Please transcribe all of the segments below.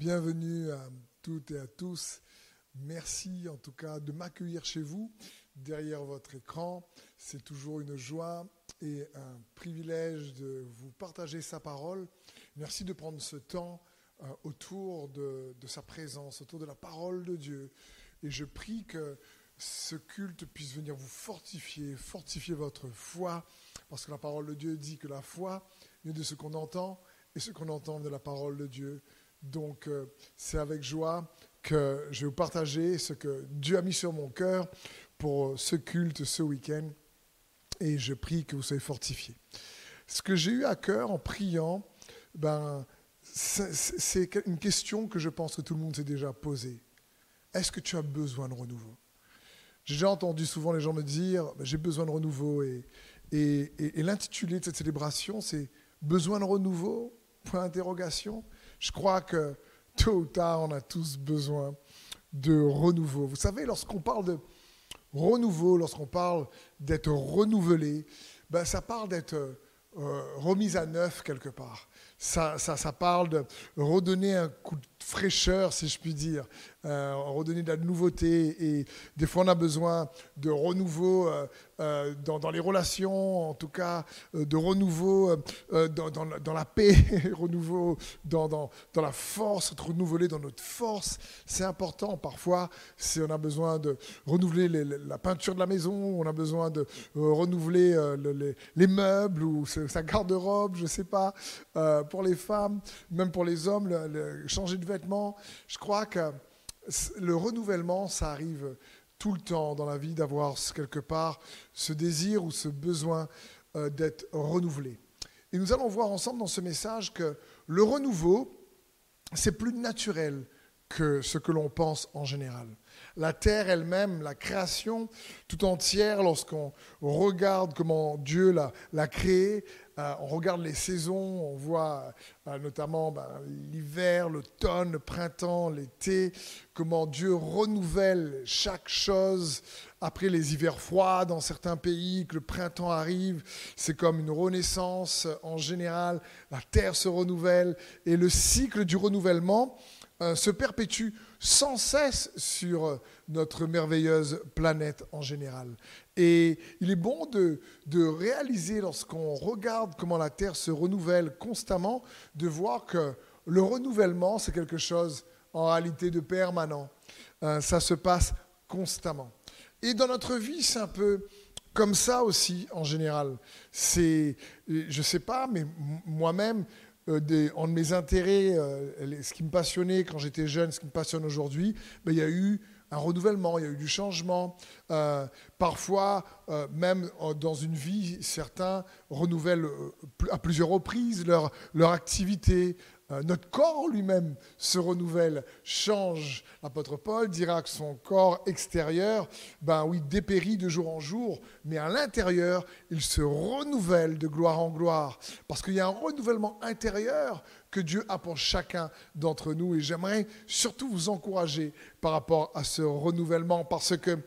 Bienvenue à toutes et à tous. Merci en tout cas de m'accueillir chez vous, derrière votre écran. C'est toujours une joie et un privilège de vous partager sa parole. Merci de prendre ce temps euh, autour de, de sa présence, autour de la parole de Dieu. Et je prie que ce culte puisse venir vous fortifier, fortifier votre foi, parce que la parole de Dieu dit que la foi vient de ce qu'on entend et ce qu'on entend de la parole de Dieu. Donc euh, c'est avec joie que je vais vous partager ce que Dieu a mis sur mon cœur pour ce culte ce week-end et je prie que vous soyez fortifiés. Ce que j'ai eu à cœur en priant, ben, c'est une question que je pense que tout le monde s'est déjà posée. Est-ce que tu as besoin de renouveau? J'ai déjà entendu souvent les gens me dire, ben, j'ai besoin de renouveau. Et, et l'intitulé de cette célébration, c'est Besoin de renouveau? Point d'interrogation. Je crois que tôt ou tard, on a tous besoin de renouveau. Vous savez, lorsqu'on parle de renouveau, lorsqu'on parle d'être renouvelé, ben, ça parle d'être euh, remis à neuf quelque part. Ça, ça, ça, parle de redonner un coup de fraîcheur, si je puis dire, euh, redonner de la nouveauté. Et des fois, on a besoin de renouveau euh, euh, dans, dans, les relations, en tout cas, de renouveau dans, dans, la paix, renouveau dans, la force, être renouvelé dans notre force. C'est important. Parfois, on a besoin de renouveler la peinture de la maison, on a besoin de renouveler les, les, meubles ou sa garde-robe, je ne sais pas, pour les femmes, même pour les hommes, changer de vêtements. Je crois que le renouvellement, ça arrive tout le temps dans la vie d'avoir quelque part ce désir ou ce besoin euh, d'être renouvelé. Et nous allons voir ensemble dans ce message que le renouveau, c'est plus naturel que ce que l'on pense en général. La terre elle-même, la création tout entière, lorsqu'on regarde comment Dieu l'a créée, euh, on regarde les saisons, on voit euh, notamment ben, l'hiver, l'automne, le printemps, l'été, comment Dieu renouvelle chaque chose après les hivers froids dans certains pays, que le printemps arrive, c'est comme une renaissance en général, la terre se renouvelle et le cycle du renouvellement euh, se perpétue sans cesse sur notre merveilleuse planète en général. Et il est bon de, de réaliser, lorsqu'on regarde comment la Terre se renouvelle constamment, de voir que le renouvellement, c'est quelque chose en réalité de permanent. Euh, ça se passe constamment. Et dans notre vie, c'est un peu comme ça aussi en général. C'est, je ne sais pas, mais moi-même, des, en de mes intérêts, euh, ce qui me passionnait quand j'étais jeune, ce qui me passionne aujourd'hui, ben, il y a eu un renouvellement, il y a eu du changement. Euh, parfois, euh, même dans une vie, certains renouvellent euh, à plusieurs reprises leur, leur activité. Euh, notre corps lui-même se renouvelle, change. L'apôtre Paul dira que son corps extérieur, ben oui, dépérit de jour en jour, mais à l'intérieur, il se renouvelle de gloire en gloire. Parce qu'il y a un renouvellement intérieur que Dieu a pour chacun d'entre nous. Et j'aimerais surtout vous encourager par rapport à ce renouvellement, parce que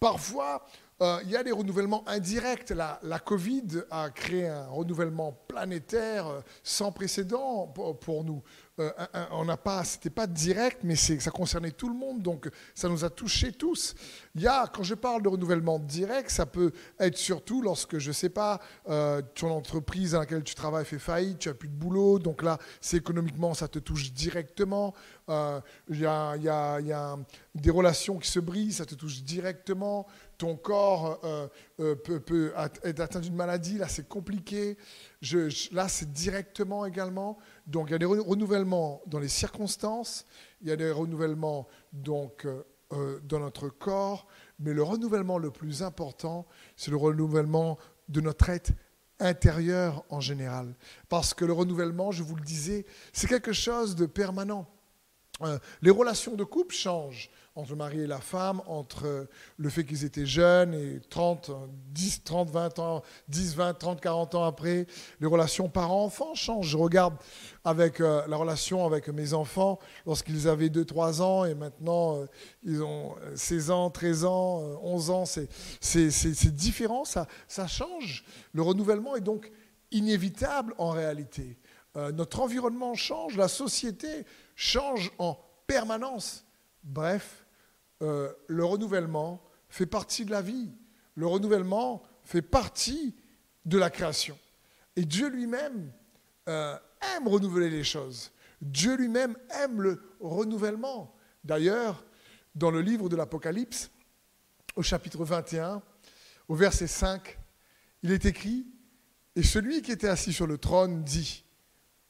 parfois, euh, il y a des renouvellements indirects. La, Covid a créé un renouvellement planétaire euh, sans précédent pour, nous. Euh, on n'a pas, c'était pas direct, mais ça concernait tout le monde, donc ça nous a touchés tous. Il y a, quand je parle de renouvellement direct, ça peut être surtout lorsque, je sais pas, euh, ton entreprise dans laquelle tu travailles fait faillite, tu as plus de boulot, donc là, c'est économiquement, ça te touche directement. Euh, il y, y a des relations qui se brisent, ça te touche directement. Ton corps euh, euh, peut, être atteint d'une maladie, là, c'est compliqué. Je, là, c'est directement également. Donc, il y a des renouvellements dans les circonstances, il y a des renouvellements donc, euh, dans notre corps, mais le renouvellement le plus important, c'est le renouvellement de notre être intérieur en général. Parce que le renouvellement, je vous le disais, c'est quelque chose de permanent. Euh, les relations de couple changent entre le mari et la femme, entre le fait qu'ils étaient jeunes et 30, 10, 30, 20 ans, 10, 20, 30, 40 ans après, les relations parents-enfants changent. Je regarde avec euh, la relation avec mes enfants lorsqu'ils avaient 2, 3 ans et maintenant euh, ils ont 16 ans, 13 ans, 11 ans, c'est différent, ça, ça change. Le renouvellement est donc inévitable en réalité. euh, notre environnement change, la société change en permanence. Bref, euh, le renouvellement fait partie de la vie. Le renouvellement fait partie de la création. Et Dieu lui-même euh, aime renouveler les choses. Dieu lui-même aime le renouvellement. D'ailleurs, dans le livre de l'Apocalypse, au chapitre 21, au verset 5, il est écrit, Et celui qui était assis sur le trône dit,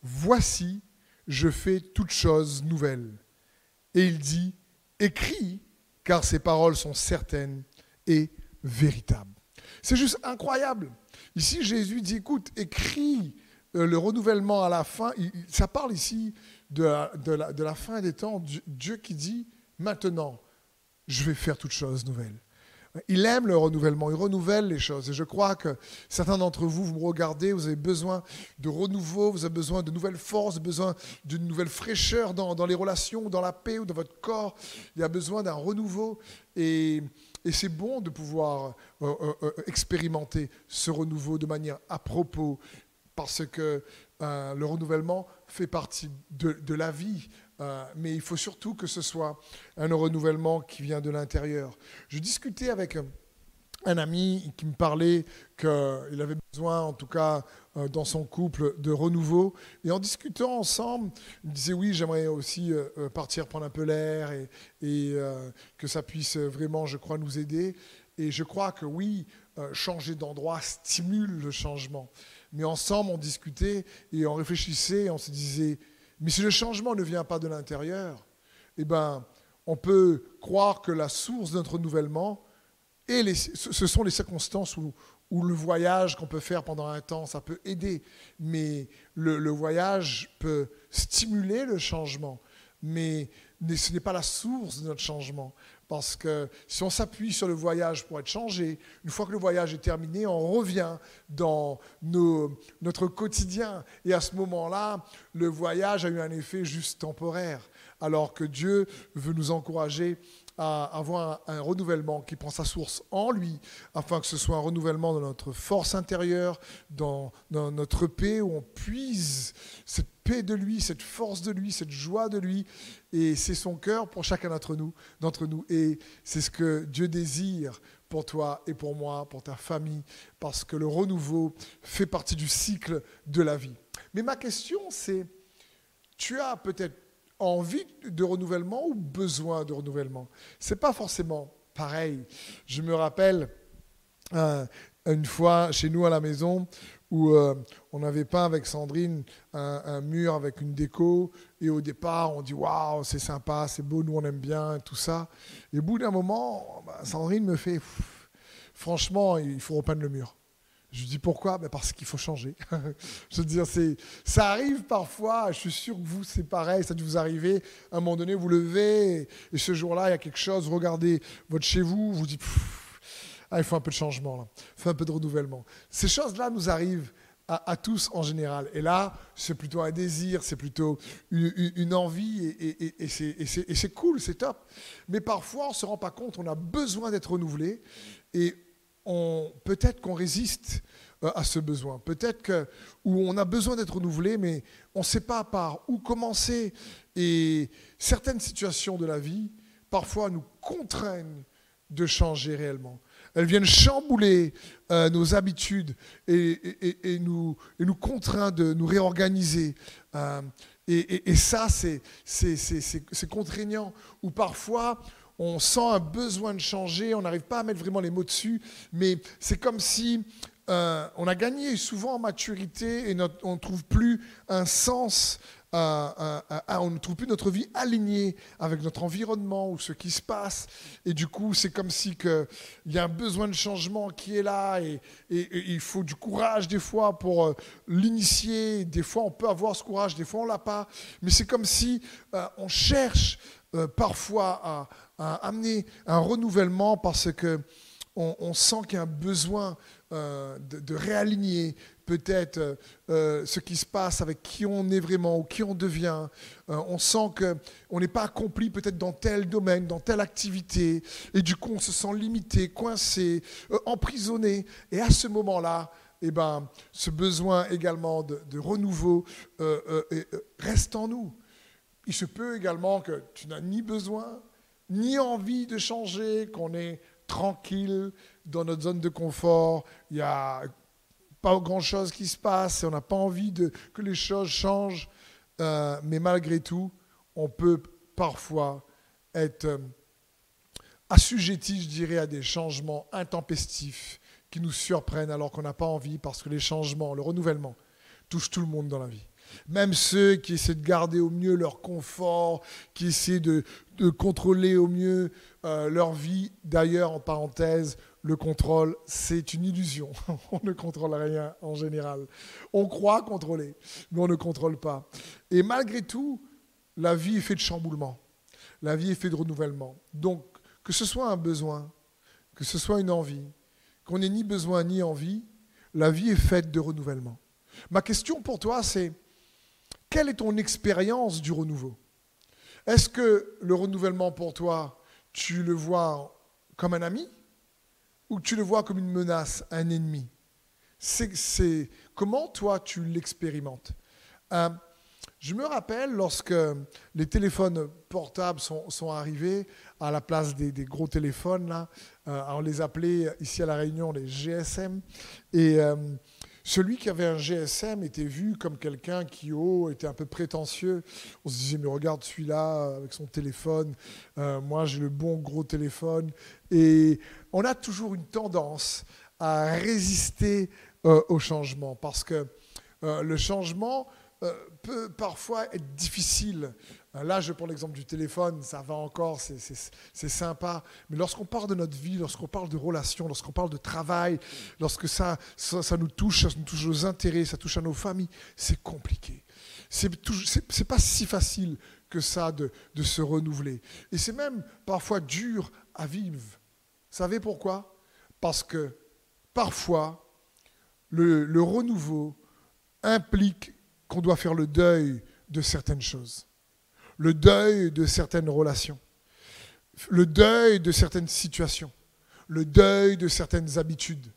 Voici, je fais toutes choses nouvelles. Et il dit, Écris, car ces paroles sont certaines et véritables. C'est juste incroyable. Ici, Jésus dit, écoute, écris euh, le renouvellement à la fin. Ça parle ici de la, de la fin des temps. Dieu qui dit, maintenant, je vais faire toutes choses nouvelles. Il aime le renouvellement, il renouvelle les choses. Et je crois que certains d'entre vous, vous me regardez, vous avez besoin de renouveau, vous avez besoin de nouvelles forces, besoin d'une nouvelle fraîcheur dans, les relations, dans la paix ou dans votre corps. Il y a besoin d'un renouveau. Et, c'est bon de pouvoir euh, euh, euh, expérimenter ce renouveau de manière à propos, parce que le renouvellement fait partie de la vie. Euh, mais il faut surtout que ce soit un renouvellement qui vient de l'intérieur. Je discutais avec un ami qui me parlait qu'il avait besoin, en tout cas euh, dans son couple, de renouveau. Et en discutant ensemble, il me disait oui, j'aimerais aussi euh, partir prendre un peu l'air et, et que ça puisse vraiment, je crois, nous aider. Et je crois que oui, changer d'endroit stimule le changement. Mais ensemble, on discutait et on réfléchissait, et on se disait, mais si le changement ne vient pas de l'intérieur, eh ben, on peut croire que la source de notre renouvellement, ce sont les circonstances où, le voyage qu'on peut faire pendant un temps, ça peut aider. Mais le, voyage peut stimuler le changement. Mais ce n'est pas la source de notre changement. Parce que si on s'appuie sur le voyage pour être changé, une fois que le voyage est terminé, on revient dans notre quotidien. Et à ce moment-là, le voyage a eu un effet juste temporaire. Alors que Dieu veut nous encourager à avoir un, renouvellement qui prend sa source en lui, afin que ce soit un renouvellement de notre force intérieure, dans, notre paix, où on puise cette paix de lui, cette force de lui, cette joie de lui. Et c'est son cœur pour chacun d'entre nous, d'entre nous. Et c'est ce que Dieu désire pour toi et pour moi, pour ta famille, parce que le renouveau fait partie du cycle de la vie. Mais ma question, c'est, tu as peut-être envie de renouvellement ou besoin de renouvellement? C'est pas forcément pareil. Je me rappelle euh, une fois chez nous à la maison où euh, on avait peint avec Sandrine un, mur avec une déco et au départ on dit waouh c'est sympa, c'est beau, nous on aime bien tout ça. Et au bout d'un moment, bah, Sandrine me fait franchement il faut repeindre le mur. Je dis pourquoi? Ben Parce qu'il faut changer. je veux dire, ça arrive parfois, je suis sûr que vous, c'est pareil, ça vous arriver. À un moment donné, vous levez, et, ce jour-là, il y a quelque chose, regardez votre chez vous, vous dites, ah, il faut un peu de changement, il faut un peu de renouvellement. Ces choses-là nous arrivent à, tous en général. Et là, c'est plutôt un désir, c'est plutôt une, envie, et, et c'est cool, c'est top. Mais parfois, on ne se rend pas compte, on a besoin d'être renouvelé, et peut-être qu'on résiste euh, à ce besoin. Peut-être que où on a besoin d'être renouvelé, mais on ne sait pas par où commencer. Et certaines situations de la vie, parfois, nous contraignent de changer réellement. Elles viennent chambouler euh, nos habitudes et, nous, et nous contraint de nous réorganiser. Euh, et, ça, c'est contraignant. Ou parfois, on sent un besoin de changer, on n'arrive pas à mettre vraiment les mots dessus, mais c'est comme si euh, on a gagné souvent en maturité et on ne trouve plus un sens, on ne trouve plus notre vie alignée avec notre environnement ou ce qui se passe. Et du coup, c'est comme si il y a un besoin de changement qui est là et, il faut du courage des fois pour euh, l'initier. Des fois, on peut avoir ce courage, des fois, on l'a pas. Mais c'est comme si euh, on cherche parfois à amener un renouvellement parce que on, sent qu'il y a un besoin euh, de, réaligner peut-être euh, ce qui se passe avec qui on est vraiment ou qui on devient. Euh, on sent qu'on n'est pas accompli peut-être dans tel domaine, dans telle activité, et du coup on se sent limité, coincé, emprisonné. Et à ce moment-là, eh ben, ce besoin également de, renouveau euh, reste en nous. Il se peut également que tu n'as ni besoin, ni envie de changer, qu'on est tranquille dans notre zone de confort, il n'y a pas grand-chose qui se passe, et on n'a pas envie de, que les choses changent, mais malgré tout, on peut parfois être euh, assujetti, je dirais, à des changements intempestifs qui nous surprennent alors qu'on n'a pas envie parce que les changements, le renouvellement, touchent tout le monde dans la vie. Même ceux qui essaient de garder au mieux leur confort, qui essaient de, contrôler au mieux euh, leur vie. D'ailleurs, en parenthèse, le contrôle, c'est une illusion. on ne contrôle rien en général. On croit contrôler, mais on ne contrôle pas. Et malgré tout, la vie est faite de chamboulements. La vie est faite de renouvellement. Donc, que ce soit un besoin, que ce soit une envie, qu'on n'ait ni besoin ni envie, la vie est faite de renouvellement. Ma question pour toi, c'est quelle est ton expérience du renouveau? Est-ce que le renouvellement pour toi, tu le vois comme un ami? Ou tu le vois comme une menace, un ennemi c'est, Comment toi tu l'expérimentes? Euh, je me rappelle lorsque les téléphones portables sont, arrivés à la place des, gros téléphones, là, euh, on les appelait ici à La Réunion les GSM. Et euh, celui qui avait un GSM était vu comme quelqu'un qui, oh, était un peu prétentieux. On se disait, mais regarde celui-là avec son téléphone, euh, moi j'ai le bon gros téléphone. Et on a toujours une tendance à résister au changement parce que le changement euh, peut parfois être difficile. Euh, là, je prends l'exemple du téléphone, ça va encore, c'est sympa. Mais lorsqu'on parle de notre vie, lorsqu'on parle de relations, lorsqu'on parle de travail, lorsque ça, ça, nous touche, ça nous touche nos intérêts, ça touche à nos familles, c'est compliqué. C'est pas si facile que ça de, se renouveler. Et c'est même parfois dur à vivre. Vous savez pourquoi? Parce que parfois, le renouveau implique qu'on doit faire le deuil de certaines choses, le deuil de certaines relations, le deuil de certaines situations, le deuil de certaines habitudes,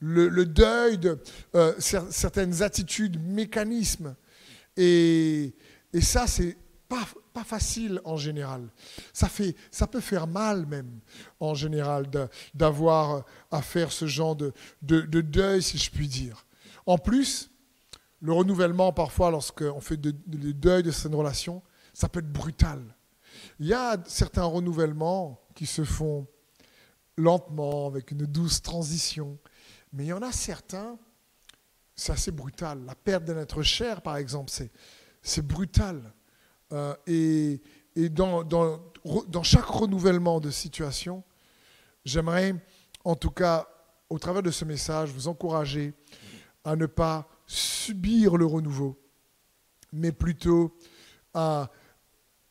le, deuil de euh, certaines attitudes, mécanismes. Et, ça, c'est pas, pas facile en général. Ça, fait, ça peut faire mal même en général d'avoir à faire ce genre de, de, de deuil, si je puis dire. En plus, le renouvellement, parfois, lorsqu'on fait le deuil de cette relation, ça peut être brutal. Il y a certains renouvellements qui se font lentement, avec une douce transition. Mais il y en a certains, c'est assez brutal. La perte d'un être cher, par exemple, c'est brutal. Euh, et, dans, dans, dans, chaque renouvellement de situation, j'aimerais, en tout cas, au travers de ce message, vous encourager à ne pas subir le renouveau, mais plutôt à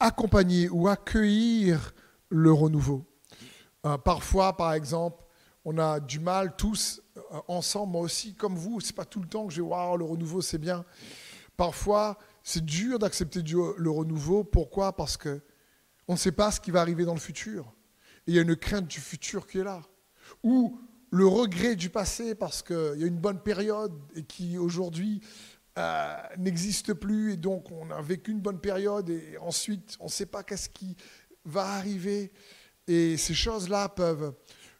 accompagner ou accueillir le renouveau. Euh, parfois, par exemple, on a du mal tous euh, ensemble, moi aussi, comme vous, c'est pas tout le temps que vais voir le renouveau, c'est bien. Parfois, c'est dur d'accepter le renouveau. Pourquoi? Parce que on ne sait pas ce qui va arriver dans le futur. Et il y a une crainte du futur qui est là. Ou le regret du passé parce qu'il y a une bonne période et qui aujourd'hui euh, n'existe plus et donc on a vécu une bonne période et ensuite on ne sait pas qu'est-ce qui va arriver. Et ces choses-là peuvent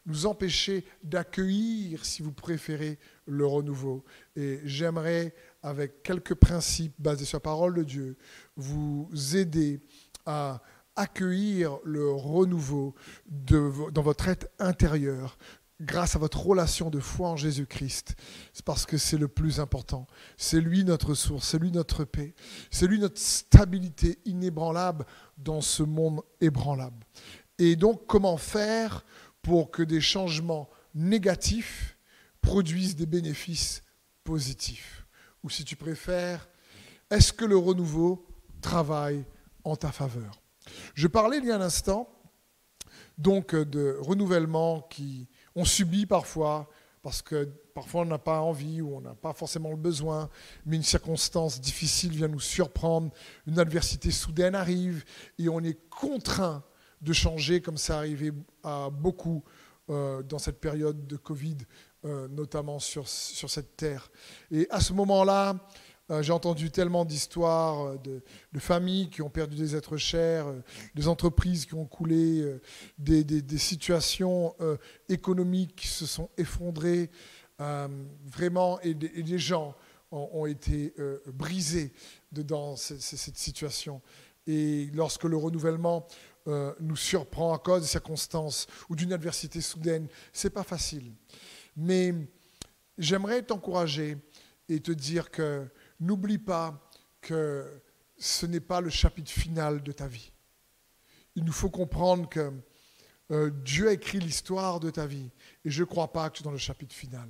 nous empêcher d'accueillir, si vous préférez, le renouveau. Et j'aimerais, avec quelques principes basés sur la parole de Dieu, vous aider à accueillir le renouveau dans votre être intérieur, grâce à votre relation de foi en Jésus-Christ. C'est parce que c'est le plus important. C'est lui notre source, c'est lui notre paix, c'est lui notre stabilité inébranlable dans ce monde ébranlable. Et donc, comment faire pour que des changements négatifs produisent des bénéfices positifs? Ou si tu préfères, est-ce que le renouveau travaille en ta faveur? Je parlais il y a un instant donc de renouvellement qui on subit parfois, parce que parfois on n'a pas envie ou on n'a pas forcément le besoin, mais une circonstance difficile vient nous surprendre, une adversité soudaine arrive et on est contraint de changer comme ça arrivé à beaucoup euh, dans cette période de Covid notamment sur, sur cette terre. Et à ce moment-là, j'ai entendu tellement d'histoires de, familles qui ont perdu des êtres chers, des entreprises qui ont coulé, des, situations économiques qui se sont effondrées, vraiment, et des, gens ont, été brisés dans cette, situation. Et lorsque le renouvellement euh, nous surprend à cause de circonstances ou d'une adversité soudaine, c'est pas facile. Mais j'aimerais t'encourager et te dire que n'oublie pas que ce n'est pas le chapitre final de ta vie. Il nous faut comprendre que euh, Dieu a écrit l'histoire de ta vie et je ne crois pas que tu es dans le chapitre final.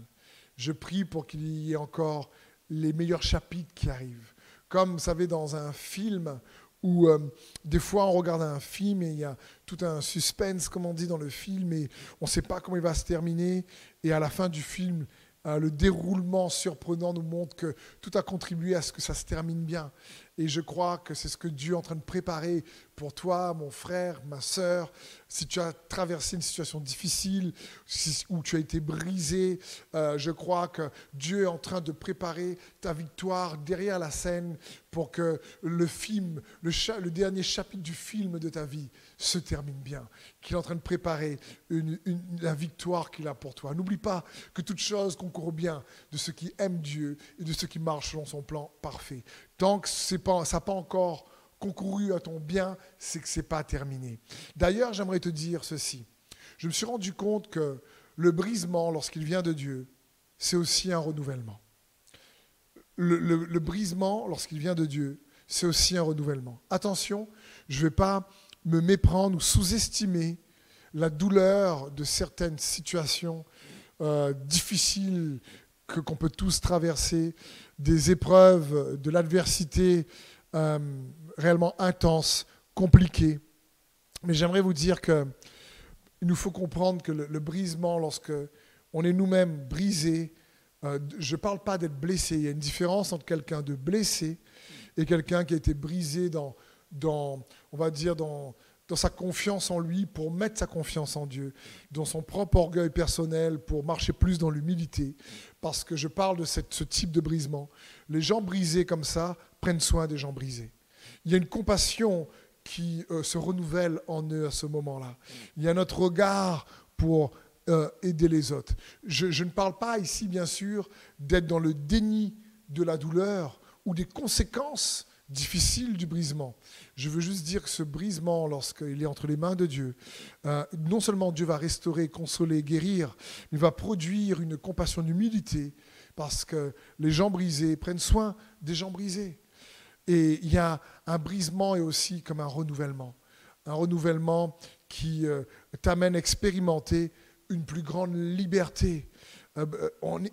Je prie pour qu'il y ait encore les meilleurs chapitres qui arrivent. Comme vous savez, dans un film où euh, des fois on regarde un film et il y a tout un suspense, comme on dit dans le film, et on ne sait pas comment il va se terminer. Et à la fin du film, le déroulement surprenant nous montre que tout a contribué à ce que ça se termine bien. Et je crois que c'est ce que Dieu est en train de préparer pour toi, mon frère, ma sœur. Si tu as traversé une situation difficile, où tu as été brisé, euh, je crois que Dieu est en train de préparer ta victoire derrière la scène pour que le film, le, dernier chapitre du film de ta vie se termine bien. Qu'il est en train de préparer la victoire qu'il a pour toi. N'oublie pas que toute chose concourt bien de ceux qui aiment Dieu et de ceux qui marchent selon son plan parfait. Tant que ça n'a pas encore concouru à ton bien, c'est que ce n'est pas terminé. D'ailleurs, j'aimerais te dire ceci. Je me suis rendu compte que le brisement, lorsqu'il vient de Dieu, c'est aussi un renouvellement. Le, brisement, lorsqu'il vient de Dieu, c'est aussi un renouvellement. Attention, je ne vais pas me méprendre ou sous-estimer la douleur de certaines situations euh, difficiles que, qu'on peut tous traverser des épreuves, de l'adversité euh, réellement intense, compliquée. Mais j'aimerais vous dire qu'il nous faut comprendre que le, brisement, lorsque on est nous-mêmes brisés, euh, je ne parle pas d'être blessé. Il y a une différence entre quelqu'un de blessé et quelqu'un qui a été brisé dans, dans on va dire, dans, dans sa confiance en lui, pour mettre sa confiance en Dieu, dans son propre orgueil personnel, pour marcher plus dans l'humilité, parce que je parle de ce type de brisement. Les gens brisés comme ça prennent soin des gens brisés. Il y a une compassion qui euh, se renouvelle en eux à ce moment-là. Il y a notre regard pour euh, aider les autres. Je, je ne parle pas ici, bien sûr, d'être dans le déni de la douleur ou des conséquences difficiles du brisement. Je veux juste dire que ce brisement, lorsqu'il est entre les mains de Dieu, euh, non seulement Dieu va restaurer, consoler, guérir, mais va produire une compassion d'humilité, parce que les gens brisés prennent soin des gens brisés. Et il y a un brisement et aussi comme un renouvellement. Un renouvellement qui euh, t'amène à expérimenter une plus grande liberté. Euh,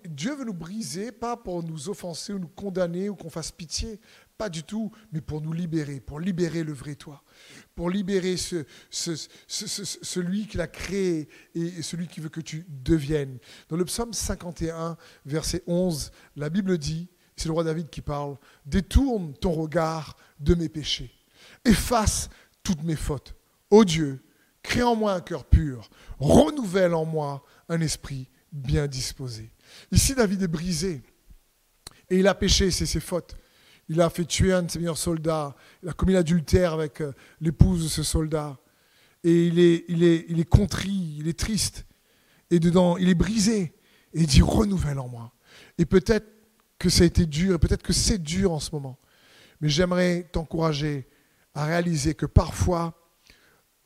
Dieu veut nous briser, pas pour nous offenser ou nous condamner ou qu'on fasse pitié, pas du tout, mais pour nous libérer, pour libérer le vrai toi, pour libérer ce, celui qui l'a créé et celui qui veut que tu deviennes. Dans le psaume 51, verset 11, la Bible dit, c'est le roi David qui parle, détourne ton regard de mes péchés, efface toutes mes fautes. Ô Dieu, crée en moi un cœur pur, renouvelle en moi un esprit bien disposé. Ici, David est brisé et il a péché, c'est ses fautes. Il a fait tuer un de ses meilleurs soldats. Il a commis l'adultère avec euh, l'épouse de ce soldat. Et il est, il, est, il est contrit, il est triste. Et dedans, il est brisé. Et il dit renouvelle en moi. Et peut-être que ça a été dur, et peut-être que c'est dur en ce moment. Mais j'aimerais t'encourager à réaliser que parfois,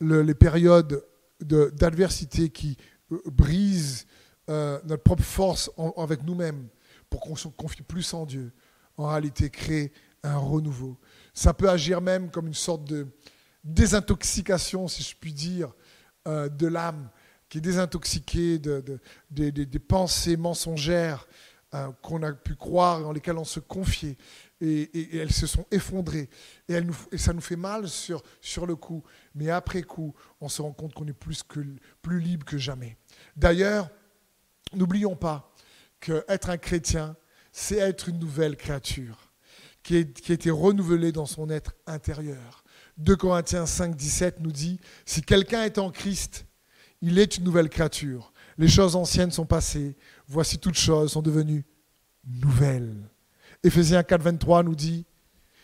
les périodes d'adversité qui euh, brisent euh, notre propre force avec nous-mêmes pour qu'on se confie plus en Dieu, en réalité créer un renouveau. Ça peut agir même comme une sorte de désintoxication, si je puis dire, euh, de l'âme, qui est désintoxiquée de, des pensées mensongères euh, qu'on a pu croire et en lesquelles on se confiait. Et, elles se sont effondrées. Et, et, ça nous fait mal sur, sur le coup. Mais après coup, on se rend compte qu'on est plus, que, plus libre que jamais. D'ailleurs, n'oublions pas qu'être un chrétien, c'est être une nouvelle créature qui, a été renouvelée dans son être intérieur. 2 Corinthiens 5, 17 nous dit, si quelqu'un est en Christ, il est une nouvelle créature. Les choses anciennes sont passées. Voici toutes choses sont devenues nouvelles. Éphésiens 4, 23 nous dit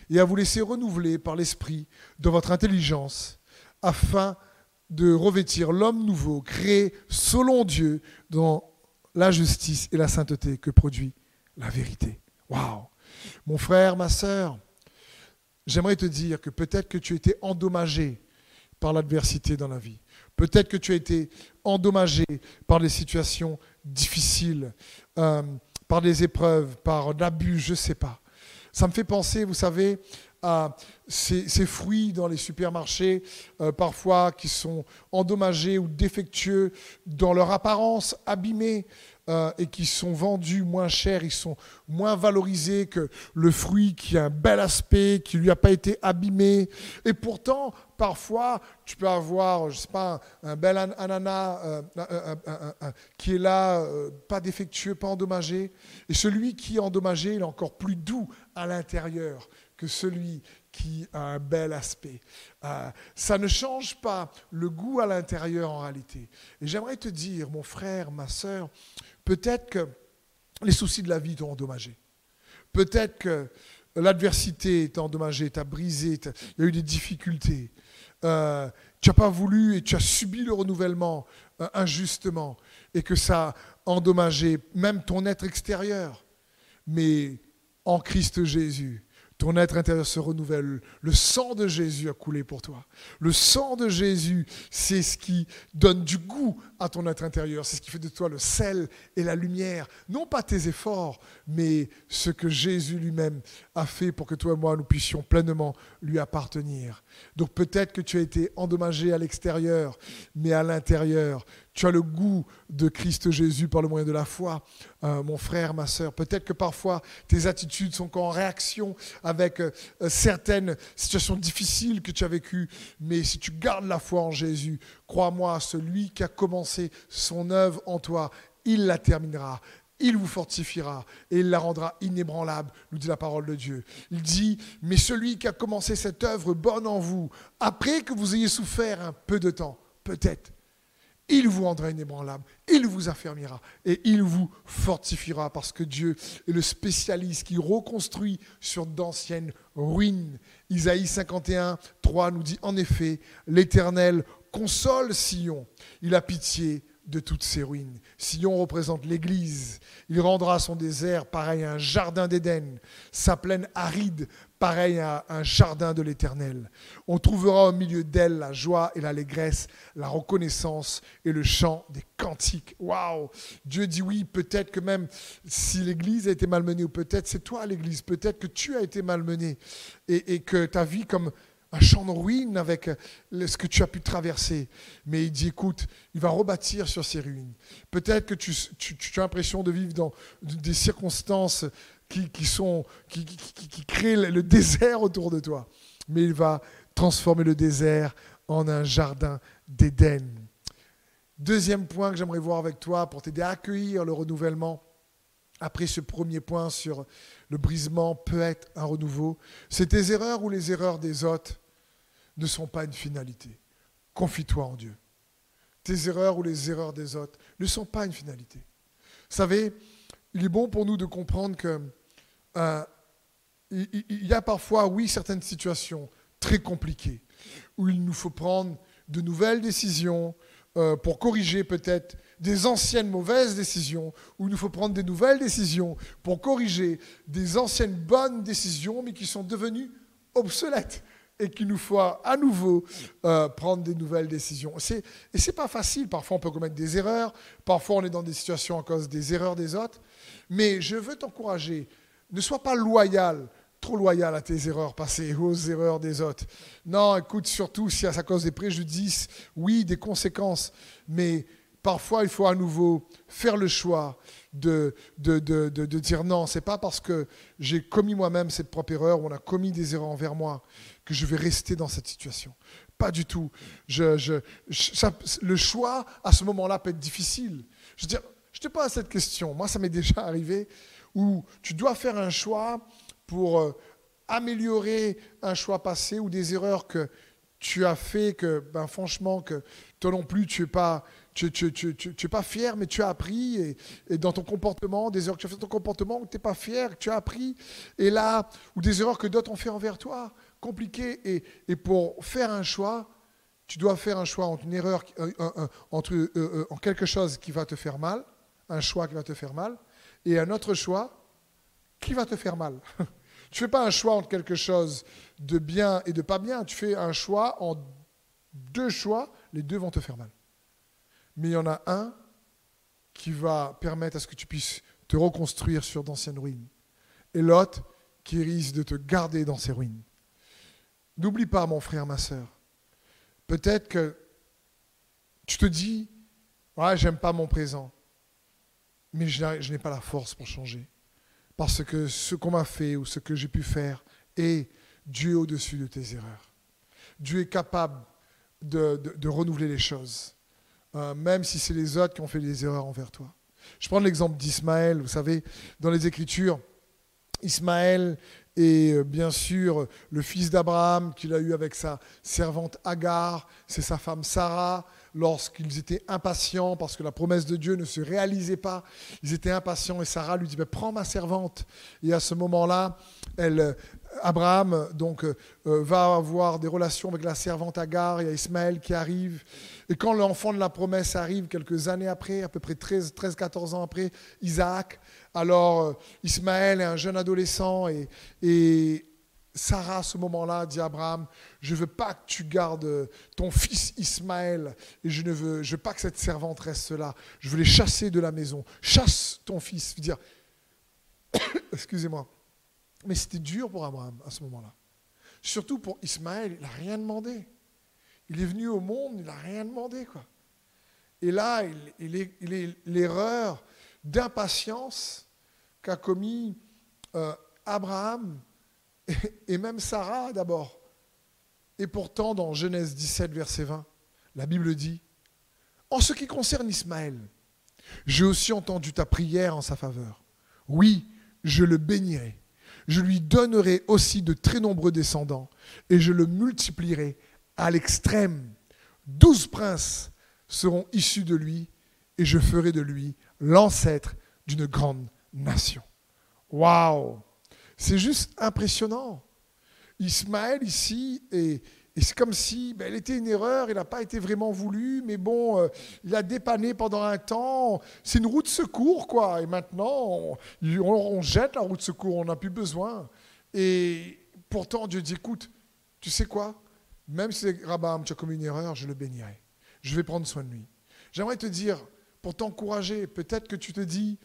Et à vous laisser renouveler par l'esprit de votre intelligence, afin de revêtir l'homme nouveau, créé selon Dieu, dans la justice et la sainteté que produit la vérité. Waouh Mon frère, ma sœur, j'aimerais te dire que peut-être que tu as été endommagé par l'adversité dans la vie. Peut-être que tu as été endommagé par des situations difficiles, euh, par des épreuves, par l'abus, je ne sais pas. Ça me fait penser, vous savez, à ces, fruits dans les supermarchés, euh, parfois qui sont endommagés ou défectueux dans leur apparence, abîmés, euh, et qui sont vendus moins cher, ils sont moins valorisés que le fruit qui a un bel aspect, qui lui a pas été abîmé. Et pourtant, parfois, tu peux avoir, je sais pas, un, bel ananas euh, qui est là, pas défectueux, pas endommagé. Et celui qui est endommagé, il est encore plus doux à l'intérieur que celui qui a un bel aspect. ça ne change pas le goût à l'intérieur en réalité. Et j'aimerais te dire, mon frère, ma soeur, Peut-être que les soucis de la vie t'ont endommagé. Peut-être que l'adversité t'a endommagé, t'a brisé, il y a eu des difficultés. Euh, tu n'as pas voulu et tu as subi le renouvellement euh, injustement et que ça a endommagé même ton être extérieur. Mais en Christ Jésus, ton être intérieur se renouvelle. Le sang de Jésus a coulé pour toi. Le sang de Jésus, c'est ce qui donne du goût à ton être intérieur. C'est ce qui fait de toi le sel et la lumière. Non pas tes efforts, mais ce que Jésus lui-même a fait pour que toi et moi, nous puissions pleinement lui appartenir. Donc peut-être que tu as été endommagé à l'extérieur, mais à l'intérieur, tu as le goût de Christ Jésus par le moyen de la foi, euh, mon frère, ma sœur. Peut-être que parfois tes attitudes sont en réaction avec euh, certaines situations difficiles que tu as vécues, mais si tu gardes la foi en Jésus, crois-moi, celui qui a commencé son œuvre en toi, il la terminera. Il vous fortifiera et il la rendra inébranlable, nous dit la parole de Dieu. Il dit, mais celui qui a commencé cette œuvre bonne en vous, après que vous ayez souffert un peu de temps, peut-être, il vous rendra inébranlable, il vous affermira et il vous fortifiera parce que Dieu est le spécialiste qui reconstruit sur d'anciennes ruines. Isaïe 51, 3 nous dit en effet, l'Éternel console Sion, il a pitié de toutes ces ruines. Sion représente l'Église. Il rendra son désert pareil à un jardin d'Éden, sa plaine aride pareil à un jardin de l'Éternel. On trouvera au milieu d'elle la joie et l'allégresse, la reconnaissance et le chant des cantiques. Waouh Dieu dit oui, peut-être que même si l'Église a été malmenée, ou peut-être c'est toi l'Église, peut-être que tu as été malmené et, et que ta vie comme un champ de ruines avec ce que tu as pu traverser. Mais il dit, écoute, il va rebâtir sur ces ruines. Peut-être que tu, as l'impression de vivre dans des circonstances qui, qui, créent le désert autour de toi. Mais il va transformer le désert en un jardin d'Éden. Deuxième point que j'aimerais voir avec toi pour t'aider à accueillir le renouvellement, après ce premier point sur le brisement peut être un renouveau, c'est tes erreurs ou les erreurs des autres ne sont pas une finalité. Confie-toi en Dieu. Tes erreurs ou les erreurs des autres ne sont pas une finalité. Vous savez, il est bon pour nous de comprendre que euh, y a parfois, oui, certaines situations très compliquées où il nous faut prendre de nouvelles décisions euh, pour corriger peut-être des anciennes mauvaises décisions, où il nous faut prendre des nouvelles décisions pour corriger des anciennes bonnes décisions, mais qui sont devenues obsolètes et qu'il nous faut à nouveau euh, prendre des nouvelles décisions. et ce n'est pas facile, parfois on peut commettre des erreurs, parfois on est dans des situations à cause des erreurs des autres, mais je veux t'encourager, ne sois pas loyal, trop loyal à tes erreurs passées, aux erreurs des autres. Non, écoute, surtout si à cause des préjudices, oui, des conséquences, mais parfois il faut à nouveau faire le choix de, de, de, de dire non, c'est pas parce que j'ai commis moi-même cette propre erreur ou on a commis des erreurs envers moi que je vais rester dans cette situation. Pas du tout. Le choix à ce moment-là peut être difficile. Je, dire, je te pose cette question. Moi, ça m'est déjà arrivé où tu dois faire un choix pour euh, améliorer un choix passé ou des erreurs que tu as fait que, ben, franchement, que toi non plus, tu n'es pas, fier, mais tu as appris, et, dans ton comportement, des erreurs que tu as fait dans ton comportement, où tu n'es pas fier, tu as appris, et là, ou des erreurs que d'autres ont fait envers toi, compliquées, et, pour faire un choix, tu dois faire un choix entre une erreur, entre, euh, euh, en quelque chose qui va te faire mal, un choix qui va te faire mal, et un autre choix qui va te faire mal. tu fais pas un choix entre quelque chose de bien et de pas bien, tu fais un choix en deux choix, les deux vont te faire mal. Mais il y en a un qui va permettre à ce que tu puisses te reconstruire sur d'anciennes ruines. Et l'autre qui risque de te garder dans ces ruines. N'oublie pas, mon frère, ma soeur, peut-être que tu te dis, ouais, j'aime pas mon présent, mais je n'ai pas la force pour changer. Parce que ce qu'on m'a fait ou ce que j'ai pu faire est Dieu au-dessus de tes erreurs. Dieu est capable de, renouveler les choses, euh, même si c'est les autres qui ont fait des erreurs envers toi. Je prends l'exemple d'Ismaël, vous savez, dans les Écritures, Ismaël est euh, bien sûr le fils d'Abraham qu'il a eu avec sa servante Agar, c'est sa femme Sarah, lorsqu'ils étaient impatients parce que la promesse de Dieu ne se réalisait pas. Ils étaient impatients et Sarah lui dit Prends ma servante. Et à ce moment-là, elle, Abraham euh, euh, va avoir des relations avec la servante Agar, il y a Ismaël qui arrive. Et quand l'enfant de la promesse arrive, quelques années après, à peu près 13-14 ans après, Isaac, alors euh, Ismaël est un jeune adolescent et, Sarah, à ce moment-là, dit à Abraham, je ne veux pas que tu gardes ton fils Ismaël et je ne veux, pas que cette servante reste là. Je veux les chasser de la maison. Chasse ton fils. Dire, excusez-moi. Mais c'était dur pour Abraham à ce moment-là. Surtout pour Ismaël, il n'a rien demandé. Il est venu au monde, il n'a rien demandé. Et là, il, est l'erreur d'impatience qu'a commis euh, Abraham et, même Sarah d'abord. Et pourtant, dans Genèse 17, verset 20, la Bible dit, En ce qui concerne Ismaël, j'ai aussi entendu ta prière en sa faveur. Oui, je le bénirai je lui donnerai aussi de très nombreux descendants, et je le multiplierai à l'extrême. Douze princes seront issus de lui, et je ferai de lui l'ancêtre d'une grande nation. Waouh C'est juste impressionnant. Ismaël ici et c'est comme si ben, elle était une erreur, il n'a pas été vraiment voulu, mais bon, euh, il a dépanné pendant un temps. C'est une roue de secours, quoi. Et maintenant, on, jette la roue de secours, on n'a plus besoin. Et pourtant, Dieu dit, écoute, tu sais quoi? Même si Rabam, tu as commis une erreur, je le bénirai. Je vais prendre soin de lui. J'aimerais te dire, pour t'encourager, peut-être que tu te dis,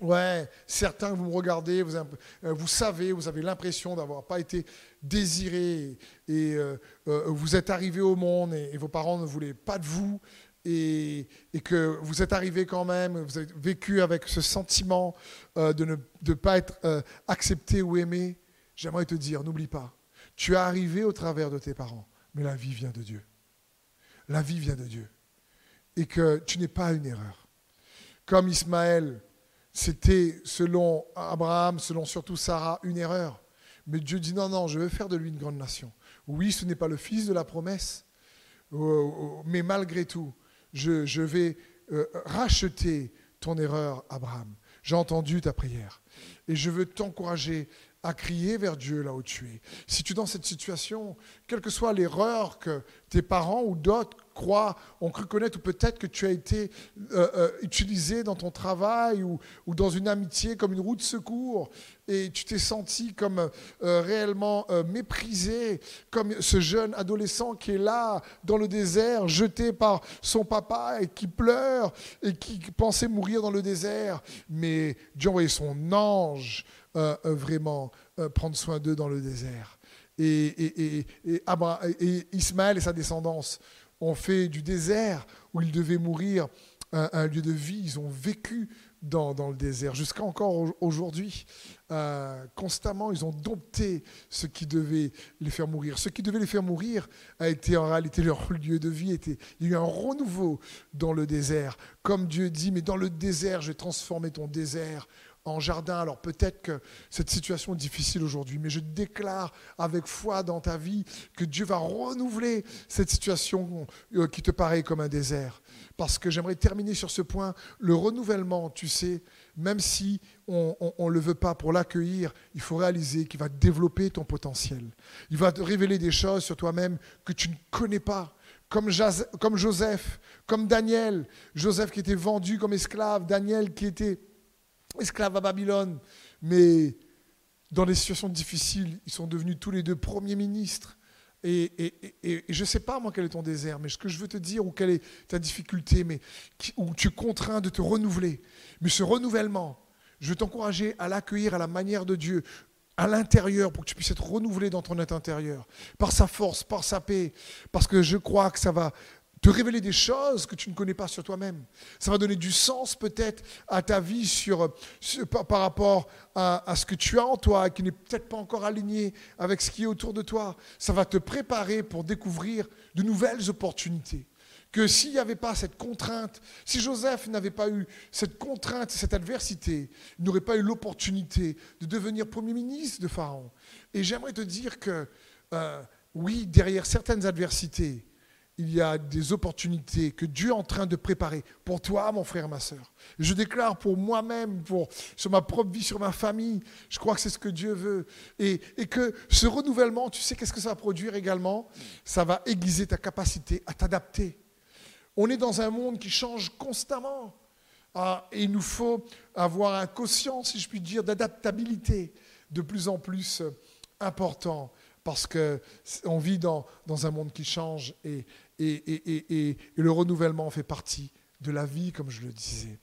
Ouais, certains, vous me regardez, vous, euh, vous savez, vous avez l'impression d'avoir pas été désiré et euh, euh, vous êtes arrivé au monde et, vos parents ne voulaient pas de vous et, que vous êtes arrivé quand même, vous avez vécu avec ce sentiment de ne pas être accepté ou aimé. J'aimerais te dire, n'oublie pas, tu es arrivé au travers de tes parents, mais la vie vient de Dieu. La vie vient de Dieu. Et que tu n'es pas une erreur. Comme Ismaël, c'était, selon Abraham, selon surtout Sarah, une erreur. Mais Dieu dit non, non, je veux faire de lui une grande nation. Oui, ce n'est pas le fils de la promesse, euh, euh, mais malgré tout, je, vais euh, racheter ton erreur, Abraham. J'ai entendu ta prière. Et je veux t'encourager à crier vers Dieu là où tu es. Si tu es dans cette situation, quelle que soit l'erreur que tes parents ou d'autres croient, ont cru connaître, ou peut-être que tu as été euh, euh, utilisé dans ton travail ou, dans une amitié comme une roue de secours, et tu t'es senti comme euh, réellement méprisé, comme ce jeune adolescent qui est là dans le désert, jeté par son papa et qui pleure et qui pensait mourir dans le désert, mais Dieu a envoyé son ange vraiment prendre soin d'eux dans le désert. Et, Ismaël et sa descendance ont fait du désert où ils devaient mourir un, lieu de vie. Ils ont vécu dans, le désert jusqu'à encore aujourd'hui. constamment, ils ont dompté ce qui devait les faire mourir. Ce qui devait les faire mourir a été en réalité leur lieu de vie. Il y a eu un renouveau dans le désert. Comme Dieu dit, mais dans le désert, je vais transformer ton désert en jardin. Alors peut-être que cette situation est difficile aujourd'hui, mais je déclare avec foi dans ta vie que Dieu va renouveler cette situation euh, qui te paraît comme un désert. Parce que j'aimerais terminer sur ce point, le renouvellement, tu sais, même si on ne le veut pas pour l'accueillir, il faut réaliser qu'il va développer ton potentiel. Il va te révéler des choses sur toi-même que tu ne connais pas. Comme, comme Joseph, comme Daniel. Joseph qui était vendu comme esclave, Daniel qui était esclave à Babylone. Mais dans des situations difficiles, ils sont devenus tous les deux premiers ministres. Et, je ne sais pas, moi, quel est ton désert, mais ce que je veux te dire, ou quelle est ta difficulté, mais où tu es contraint de te renouveler. Mais ce renouvellement, je veux t'encourager à l'accueillir à la manière de Dieu, à l'intérieur, pour que tu puisses être renouvelé dans ton être intérieur, par sa force, par sa paix, parce que je crois que ça va te révéler des choses que tu ne connais pas sur toi-même. Ça va donner du sens peut-être à ta vie sur, par, rapport à, ce que tu as en toi, qui n'est peut-être pas encore aligné avec ce qui est autour de toi. Ça va te préparer pour découvrir de nouvelles opportunités. Que s'il n'y avait pas cette contrainte, si Joseph n'avait pas eu cette contrainte, cette adversité, il n'aurait pas eu l'opportunité de devenir Premier ministre de Pharaon. Et j'aimerais te dire que, euh, oui, derrière certaines adversités, il y a des opportunités que Dieu est en train de préparer pour toi, mon frère, ma soeur. Je déclare pour moi-même, pour, sur ma propre vie, sur ma famille, je crois que c'est ce que Dieu veut. Et, et que ce renouvellement, tu sais qu'est-ce que ça va produire également? Ça va aiguiser ta capacité à t'adapter. On est dans un monde qui change constamment. Ah, et il nous faut avoir un quotient, si je puis dire, d'adaptabilité de plus en plus important parce qu'on vit dans, un monde qui change et, et, le renouvellement fait partie de la vie, comme je le disais.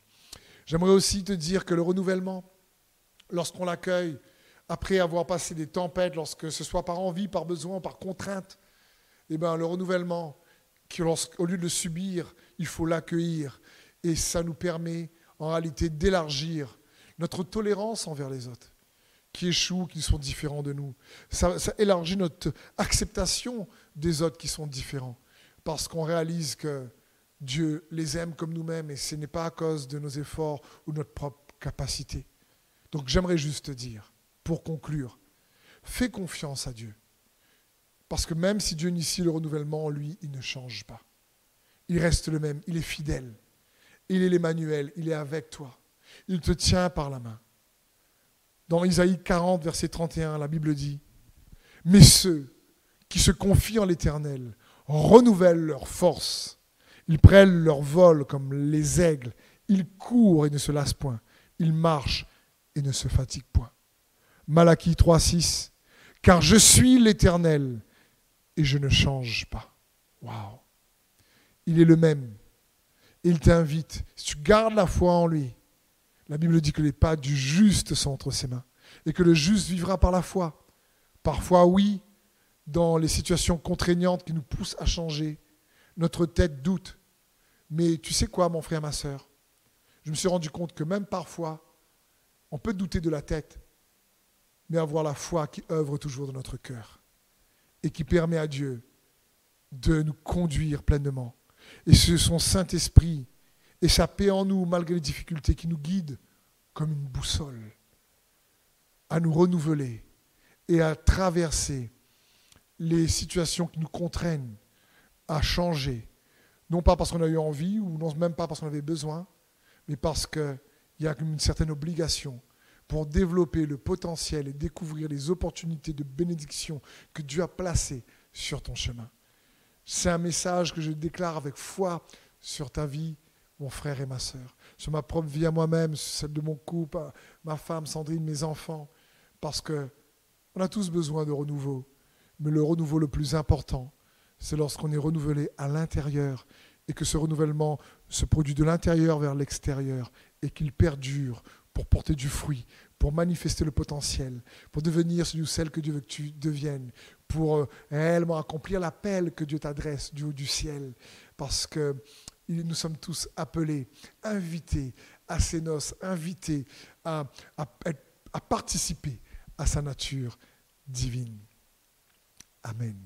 J'aimerais aussi te dire que le renouvellement, lorsqu'on l'accueille, après avoir passé des tempêtes, lorsque ce soit par envie, par besoin, par contrainte, eh ben, le renouvellement, au lieu de le subir, il faut l'accueillir. Et ça nous permet en réalité d'élargir notre tolérance envers les autres, qui échouent, qui sont différents de nous. ça élargit notre acceptation des autres qui sont différents parce qu'on réalise que Dieu les aime comme nous-mêmes et ce n'est pas à cause de nos efforts ou de notre propre capacité. Donc j'aimerais juste te dire, pour conclure, fais confiance à Dieu. Parce que même si Dieu initie le renouvellement, lui, il ne change pas. Il reste le même, il est fidèle. Il est l'Emmanuel, il est avec toi. Il te tient par la main. Dans Isaïe 40, verset 31, la Bible dit, Mais ceux qui se confient en l'Éternel renouvellent leur force. Ils prennent leur vol comme les aigles. Ils courent et ne se lassent point. Ils marchent et ne se fatiguent point. Malachie 3.6. Car je suis l'Éternel et je ne change pas. Waouh. Il est le même. Il t'invite. Si tu gardes la foi en lui, la Bible dit que les pas du juste sont entre ses mains et que le juste vivra par la foi. Parfois, oui, dans les situations contraignantes qui nous poussent à changer. Notre tête doute. Mais tu sais quoi, mon frère, ma soeur Je me suis rendu compte que même parfois, on peut douter de la tête, mais avoir la foi qui œuvre toujours dans notre cœur et qui permet à Dieu de nous conduire pleinement. Et c'est son Saint-Esprit et sa paix en nous, malgré les difficultés, qui nous guide comme une boussole à nous renouveler et à traverser les situations qui nous contraignent à changer, non pas parce qu'on a eu envie ou non même pas parce qu'on avait besoin, mais parce qu'il y a une certaine obligation pour développer le potentiel et découvrir les opportunités de bénédiction que Dieu a placées sur ton chemin. C'est un message que je déclare avec foi sur ta vie, mon frère et ma sœur, sur ma propre vie à moi-même, sur celle de mon couple, ma femme Sandrine, mes enfants, parce que on a tous besoin de renouveau. Mais le renouveau le plus important, c'est lorsqu'on est renouvelé à l'intérieur et que ce renouvellement se produit de l'intérieur vers l'extérieur et qu'il perdure pour porter du fruit, pour manifester le potentiel, pour devenir celui ou celle que Dieu veut que tu deviennes, pour euh, réellement accomplir l'appel que Dieu t'adresse du haut du ciel. Parce que nous sommes tous appelés, invités à ses noces, invités à, participer à sa nature divine. Amen.